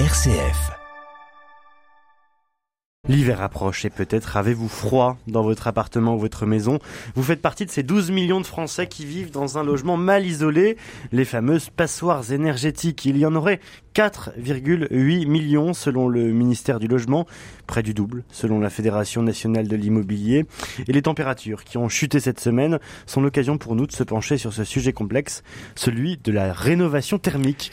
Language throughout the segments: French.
RCF. L'hiver approche et peut-être avez-vous froid dans votre appartement ou votre maison. Vous faites partie de ces 12 millions de Français qui vivent dans un logement mal isolé, les fameuses passoires énergétiques. Il y en aurait 4,8 millions selon le ministère du Logement, près du double selon la Fédération nationale de l'immobilier. Et les températures qui ont chuté cette semaine sont l'occasion pour nous de se pencher sur ce sujet complexe, celui de la rénovation thermique.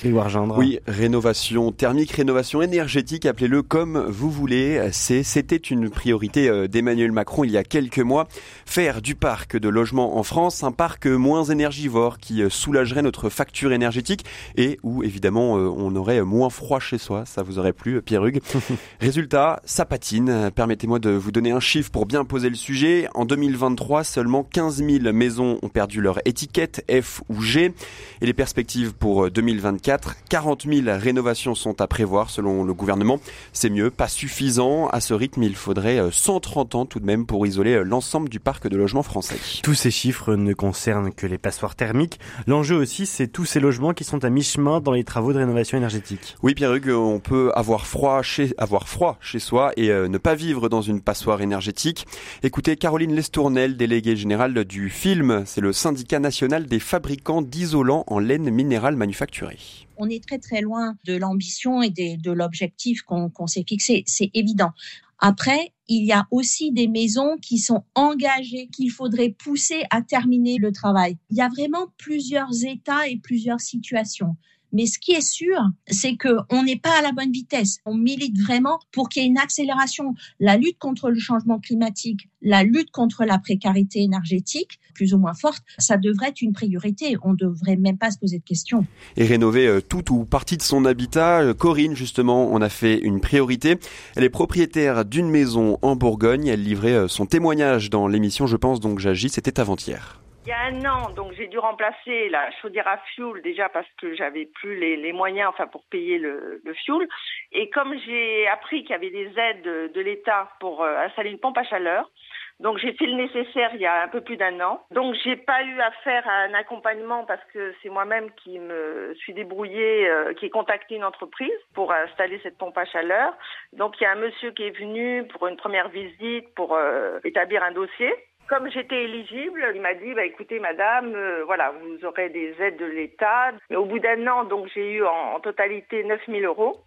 Oui, rénovation thermique, rénovation énergétique, appelez-le comme vous voulez. C'était une priorité euh, d'Emmanuel Macron il y a quelques mois. Faire du parc de logement en France un parc moins énergivore qui euh, soulagerait notre facture énergétique et où évidemment euh, on aurait moins froid chez soi. Ça vous aurait plu, Pierre Hugues. Résultat, ça patine. Permettez-moi de vous donner un chiffre pour bien poser le sujet. En 2023, seulement 15 000 maisons ont perdu leur étiquette F ou G. Et les perspectives pour 2024, 40 000 rénovations sont à prévoir selon le gouvernement. C'est mieux, pas suffisant. À ce rythme, il faudrait 130 euh, ans tout de même pour isoler euh, l'ensemble du parc de logements français. Tous ces chiffres ne concernent que les passoires thermiques. L'enjeu aussi, c'est tous ces logements qui sont à mi-chemin dans les travaux de rénovation énergétique. Oui, Pierre Hugues, on peut avoir froid chez, avoir froid chez soi et euh, ne pas vivre dans une passoire énergétique. Écoutez Caroline Lestournel, déléguée générale du film. C'est le syndicat national des fabricants d'isolants en laine minérale manufacturée on est très très loin de l'ambition et de l'objectif qu'on s'est fixé, c'est évident. Après, il y a aussi des maisons qui sont engagées, qu'il faudrait pousser à terminer le travail. Il y a vraiment plusieurs états et plusieurs situations. Mais ce qui est sûr, c'est qu'on n'est pas à la bonne vitesse. On milite vraiment pour qu'il y ait une accélération. La lutte contre le changement climatique, la lutte contre la précarité énergétique, plus ou moins forte, ça devrait être une priorité. On ne devrait même pas se poser de questions. Et rénover euh, tout ou partie de son habitat, euh, Corinne, justement, on a fait une priorité. Elle est propriétaire d'une maison en Bourgogne. Elle livrait euh, son témoignage dans l'émission Je pense donc j'agis. C'était avant-hier. Il y a un an, donc j'ai dû remplacer la chaudière à fioul déjà parce que j'avais plus les, moyens, enfin pour payer le, le fioul. Et comme j'ai appris qu'il y avait des aides de, l'État pour euh, installer une pompe à chaleur, donc j'ai fait le nécessaire il y a un peu plus d'un an. Donc j'ai pas eu à faire un accompagnement parce que c'est moi-même qui me suis débrouillée, euh, qui ai contacté une entreprise pour installer cette pompe à chaleur. Donc il y a un monsieur qui est venu pour une première visite pour euh, établir un dossier comme j'étais éligible, il m'a dit bah, écoutez, madame, euh, voilà, vous aurez des aides de l'État. Mais au bout d'un an, donc j'ai eu en, totalité 9 000 euros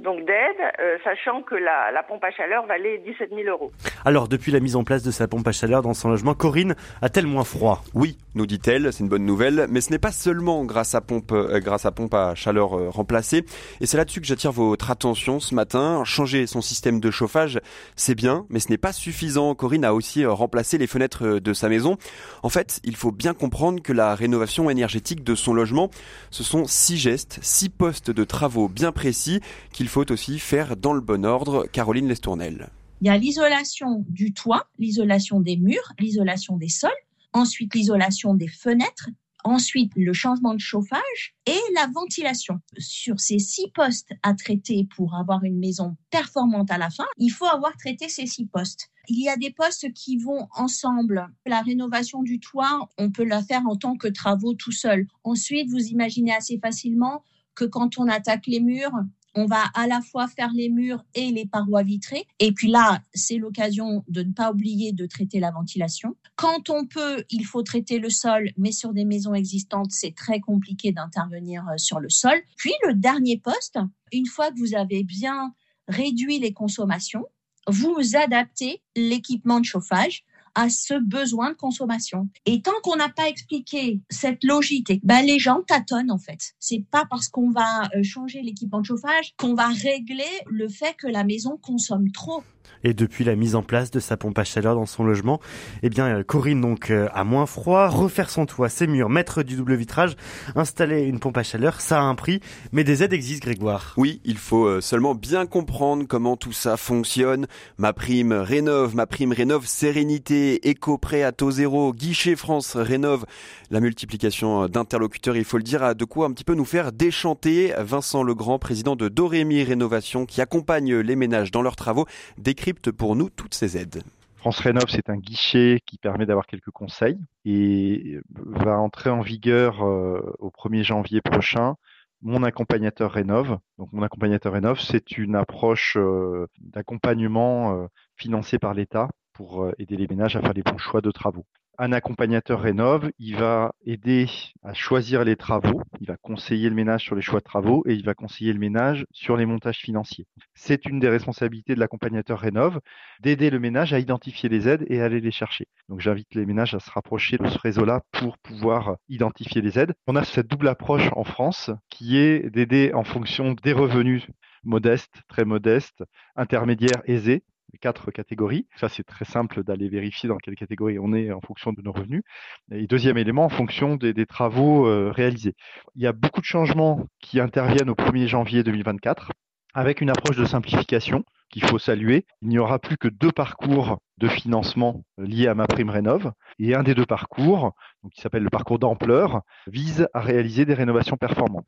donc d'aide, euh, sachant que la, la, pompe à chaleur valait 17 000 euros. Alors, depuis la mise en place de sa pompe à chaleur dans son logement, Corinne a-t-elle moins froid? Oui, nous dit-elle, c'est une bonne nouvelle, mais ce n'est pas seulement grâce à pompe, euh, grâce à pompe à chaleur euh, remplacée. Et c'est là-dessus que j'attire votre attention ce matin. Changer son système de chauffage, c'est bien, mais ce n'est pas suffisant. Corinne a aussi remplacé les fenêtres de sa maison. En fait, il faut bien comprendre que la rénovation énergétique de son logement, ce sont six gestes, six postes de travaux bien précis qu'il il faut aussi faire dans le bon ordre. Caroline Lestournel. Il y a l'isolation du toit, l'isolation des murs, l'isolation des sols, ensuite l'isolation des fenêtres, ensuite le changement de chauffage et la ventilation. Sur ces six postes à traiter pour avoir une maison performante à la fin, il faut avoir traité ces six postes. Il y a des postes qui vont ensemble. La rénovation du toit, on peut la faire en tant que travaux tout seul. Ensuite, vous imaginez assez facilement que quand on attaque les murs, on va à la fois faire les murs et les parois vitrées. Et puis là, c'est l'occasion de ne pas oublier de traiter la ventilation. Quand on peut, il faut traiter le sol, mais sur des maisons existantes, c'est très compliqué d'intervenir euh, sur le sol. Puis le dernier poste, une fois que vous avez bien réduit les consommations, vous adaptez l'équipement de chauffage à ce besoin de consommation. Et tant qu'on n'a pas expliqué cette logique, ben les gens tâtonnent en fait. C'est pas parce qu'on va euh, changer l'équipement de chauffage qu'on va régler le fait que la maison consomme trop. Et depuis la mise en place de sa pompe à chaleur dans son logement, eh bien euh, Corinne donc euh, a moins froid, refaire son toit, ses murs, mettre du double vitrage, installer une pompe à chaleur, ça a un prix, mais des aides existent Grégoire. Oui, il faut seulement bien comprendre comment tout ça fonctionne. Ma prime rénove, ma prime rénove sérénité Éco-prêt à taux zéro, Guichet France rénove. La multiplication d'interlocuteurs, il faut le dire, a de quoi un petit peu nous faire déchanter. Vincent Legrand, président de Dorémy Rénovation, qui accompagne les ménages dans leurs travaux, pour nous toutes ces aides. France Rénov, c'est un guichet qui permet d'avoir quelques conseils et va entrer en vigueur euh, au 1er janvier prochain mon accompagnateur rénove. Donc mon accompagnateur rénove, c'est une approche euh, d'accompagnement euh, financé par l'État pour aider les ménages à faire les bons choix de travaux un accompagnateur rénove, il va aider à choisir les travaux, il va conseiller le ménage sur les choix de travaux et il va conseiller le ménage sur les montages financiers. C'est une des responsabilités de l'accompagnateur rénove d'aider le ménage à identifier les aides et à aller les chercher. Donc j'invite les ménages à se rapprocher de ce réseau-là pour pouvoir identifier les aides. On a cette double approche en France qui est d'aider en fonction des revenus modestes, très modestes, intermédiaires, aisés, quatre catégories. Ça, c'est très simple d'aller vérifier dans quelle catégorie on est en fonction de nos revenus. Et deuxième élément, en fonction des, travaux euh, réalisés. Il y a beaucoup de changements qui interviennent au 1er janvier 2024 avec une approche de simplification qu'il faut saluer. Il n'y aura plus que deux parcours de financement liés à ma prime rénov et un des deux parcours, qui s'appelle le parcours d'ampleur, vise à réaliser des rénovations performantes.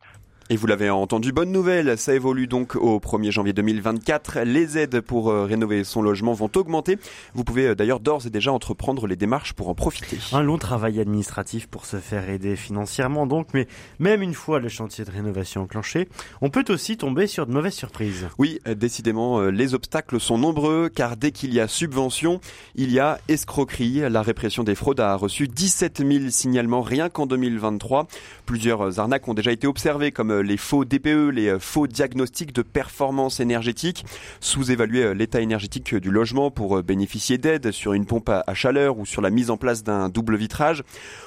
Et vous l'avez entendu, bonne nouvelle, ça évolue donc au 1er janvier 2024. Les aides pour euh, rénover son logement vont augmenter. Vous pouvez euh, d'ailleurs d'ores et déjà entreprendre les démarches pour en profiter. Un long travail administratif pour se faire aider financièrement donc, mais même une fois le chantier de rénovation enclenché, on peut aussi tomber sur de mauvaises surprises. Oui, décidément, euh, les obstacles sont nombreux car dès qu'il y a subvention, il y a escroquerie. La répression des fraudes a reçu 17 000 signalements rien qu'en 2023. Plusieurs arnaques ont déjà été observées comme les faux DPE, les euh, faux diagnostics de performance énergétique, sous-évaluer euh, l'état énergétique du logement pour euh, bénéficier d'aide sur une pompe à chaleur ou sur la mise en place d'un double vitrage.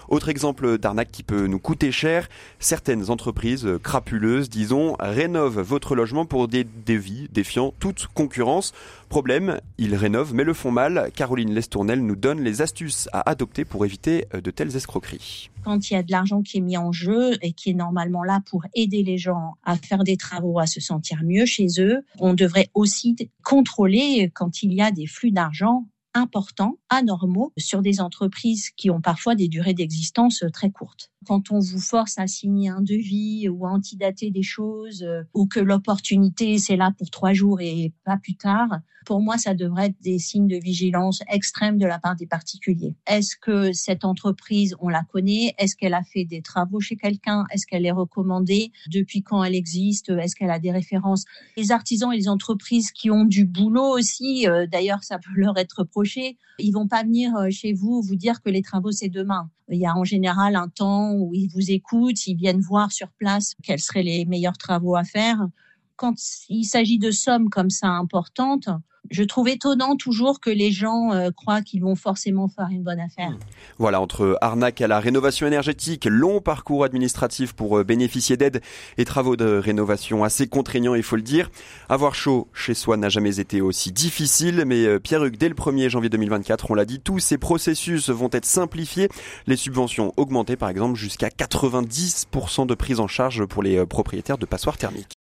Autre exemple d'arnaque qui peut nous coûter cher, certaines entreprises crapuleuses, disons, rénovent votre logement pour des devis défiant toute concurrence. Problème, ils rénovent mais le font mal. Caroline Lestournel nous donne les astuces à adopter pour éviter de telles escroqueries. Quand il y a de l'argent qui est mis en jeu et qui est normalement là pour aider les gens à faire des travaux, à se sentir mieux chez eux, on devrait aussi contrôler quand il y a des flux d'argent importants, anormaux, sur des entreprises qui ont parfois des durées d'existence très courtes. Quand on vous force à signer un devis ou à antidater des choses, euh, ou que l'opportunité c'est là pour trois jours et pas plus tard, pour moi, ça devrait être des signes de vigilance extrême de la part des particuliers. Est-ce que cette entreprise, on la connaît? Est-ce qu'elle a fait des travaux chez quelqu'un? Est-ce qu'elle est recommandée? Depuis quand elle existe? Est-ce qu'elle a des références? Les artisans et les entreprises qui ont du boulot aussi, euh, d'ailleurs, ça peut leur être reproché, ils vont pas venir euh, chez vous vous dire que les travaux c'est demain. Il y a en général un temps où ils vous écoutent, ils viennent voir sur place quels seraient les meilleurs travaux à faire. Quand il s'agit de sommes comme ça importantes, je trouve étonnant toujours que les gens euh, croient qu'ils vont forcément faire une bonne affaire. Hmm. Voilà, entre arnaque à la rénovation énergétique, long parcours administratif pour euh, bénéficier d'aide et travaux de rénovation assez contraignants, il faut le dire. Avoir chaud chez soi n'a jamais été aussi difficile, mais euh, Pierre-Hugues, dès le 1er janvier 2024, on l'a dit, tous ces processus vont être simplifiés. Les subventions augmentées, par exemple, jusqu'à 90% de prise en charge pour les propriétaires de passoires thermiques.